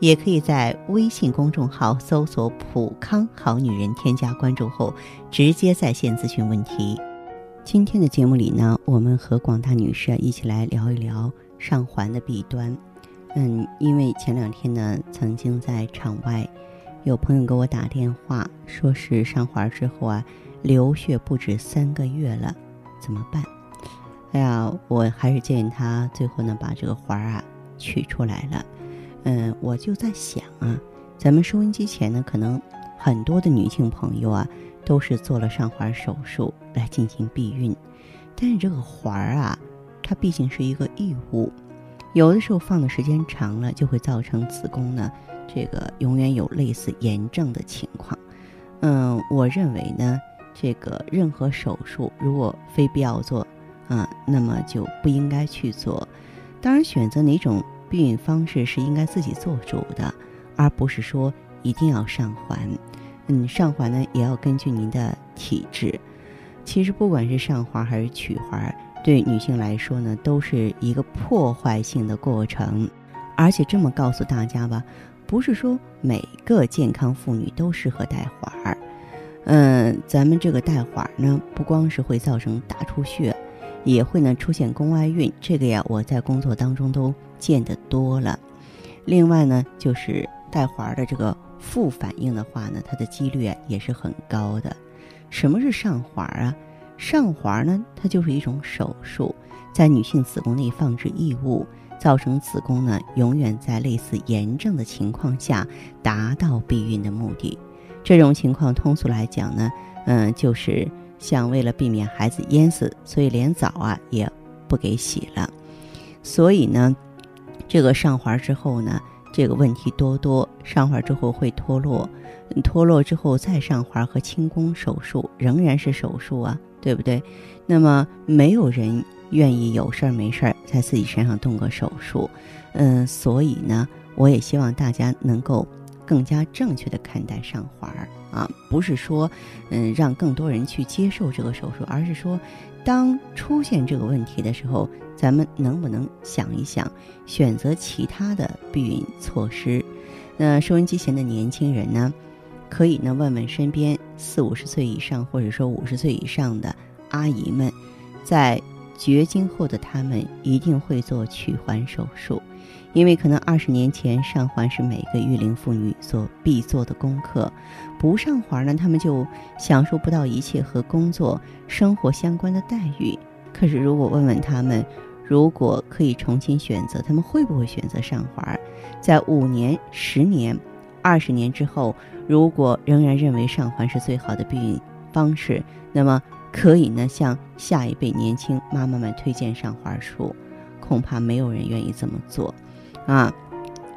也可以在微信公众号搜索“普康好女人”，添加关注后直接在线咨询问题。今天的节目里呢，我们和广大女士一起来聊一聊上环的弊端。嗯，因为前两天呢，曾经在场外。有朋友给我打电话，说是上环之后啊，流血不止三个月了，怎么办？哎呀，我还是建议他最后呢把这个环啊取出来了。嗯，我就在想啊，咱们收音机前呢，可能很多的女性朋友啊，都是做了上环手术来进行避孕，但是这个环儿啊，它毕竟是一个异物，有的时候放的时间长了，就会造成子宫呢。这个永远有类似炎症的情况，嗯，我认为呢，这个任何手术如果非必要做，啊，那么就不应该去做。当然，选择哪种避孕方式是应该自己做主的，而不是说一定要上环。嗯，上环呢也要根据您的体质。其实不管是上环还是取环，对女性来说呢，都是一个破坏性的过程。而且这么告诉大家吧。不是说每个健康妇女都适合带环儿，嗯，咱们这个带环儿呢，不光是会造成大出血，也会呢出现宫外孕，这个呀我在工作当中都见得多了。另外呢，就是带环的这个副反应的话呢，它的几率啊也是很高的。什么是上环啊？上环呢，它就是一种手术，在女性子宫内放置异物。造成子宫呢永远在类似炎症的情况下达到避孕的目的，这种情况通俗来讲呢，嗯，就是像为了避免孩子淹死，所以连澡啊也不给洗了。所以呢，这个上环之后呢，这个问题多多。上环之后会脱落，脱落之后再上环和清宫手术仍然是手术啊，对不对？那么没有人。愿意有事儿没事儿在自己身上动个手术，嗯，所以呢，我也希望大家能够更加正确的看待上环儿啊，不是说嗯让更多人去接受这个手术，而是说当出现这个问题的时候，咱们能不能想一想，选择其他的避孕措施？那收音机前的年轻人呢，可以呢问问身边四五十岁以上或者说五十岁以上的阿姨们，在。绝经后的他们一定会做取环手术，因为可能二十年前上环是每个育龄妇女所必做的功课，不上环呢，他们就享受不到一切和工作、生活相关的待遇。可是如果问问他们，如果可以重新选择，他们会不会选择上环？在五年、十年、二十年之后，如果仍然认为上环是最好的避孕方式，那么。可以呢，向下一辈年轻妈妈们推荐上环术，恐怕没有人愿意这么做，啊，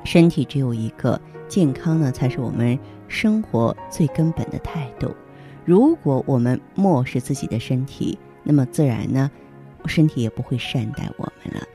身体只有一个，健康呢才是我们生活最根本的态度。如果我们漠视自己的身体，那么自然呢，身体也不会善待我们了。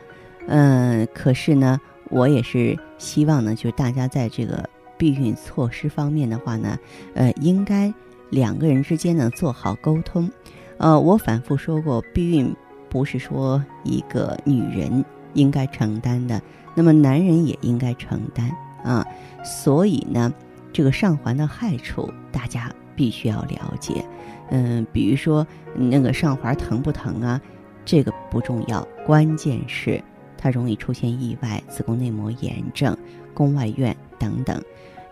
嗯，可是呢，我也是希望呢，就是大家在这个避孕措施方面的话呢，呃，应该两个人之间呢做好沟通。呃，我反复说过，避孕不是说一个女人应该承担的，那么男人也应该承担啊。所以呢，这个上环的害处大家必须要了解。嗯，比如说那个上环疼不疼啊？这个不重要，关键是它容易出现意外、子宫内膜炎症、宫外孕等等。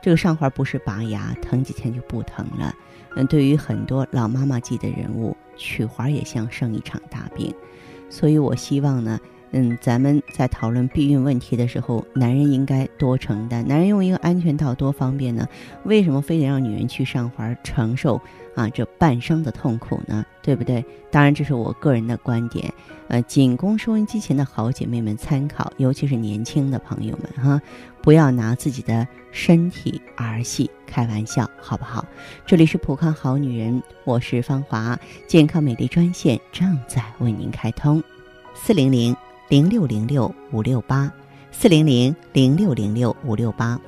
这个上环不是拔牙，疼几天就不疼了。嗯，对于很多老妈妈级的人物。取环也像生一场大病，所以我希望呢，嗯，咱们在讨论避孕问题的时候，男人应该多承担。男人用一个安全套多方便呢？为什么非得让女人去上环承受啊这半生的痛苦呢？对不对？当然，这是我个人的观点，呃，仅供收音机前的好姐妹们参考，尤其是年轻的朋友们哈，不要拿自己的身体儿戏开玩笑，好不好？这里是普康好女人，我是芳华，健康美丽专线正在为您开通，四零零。零六零六五六八，四零零零六零六五六八。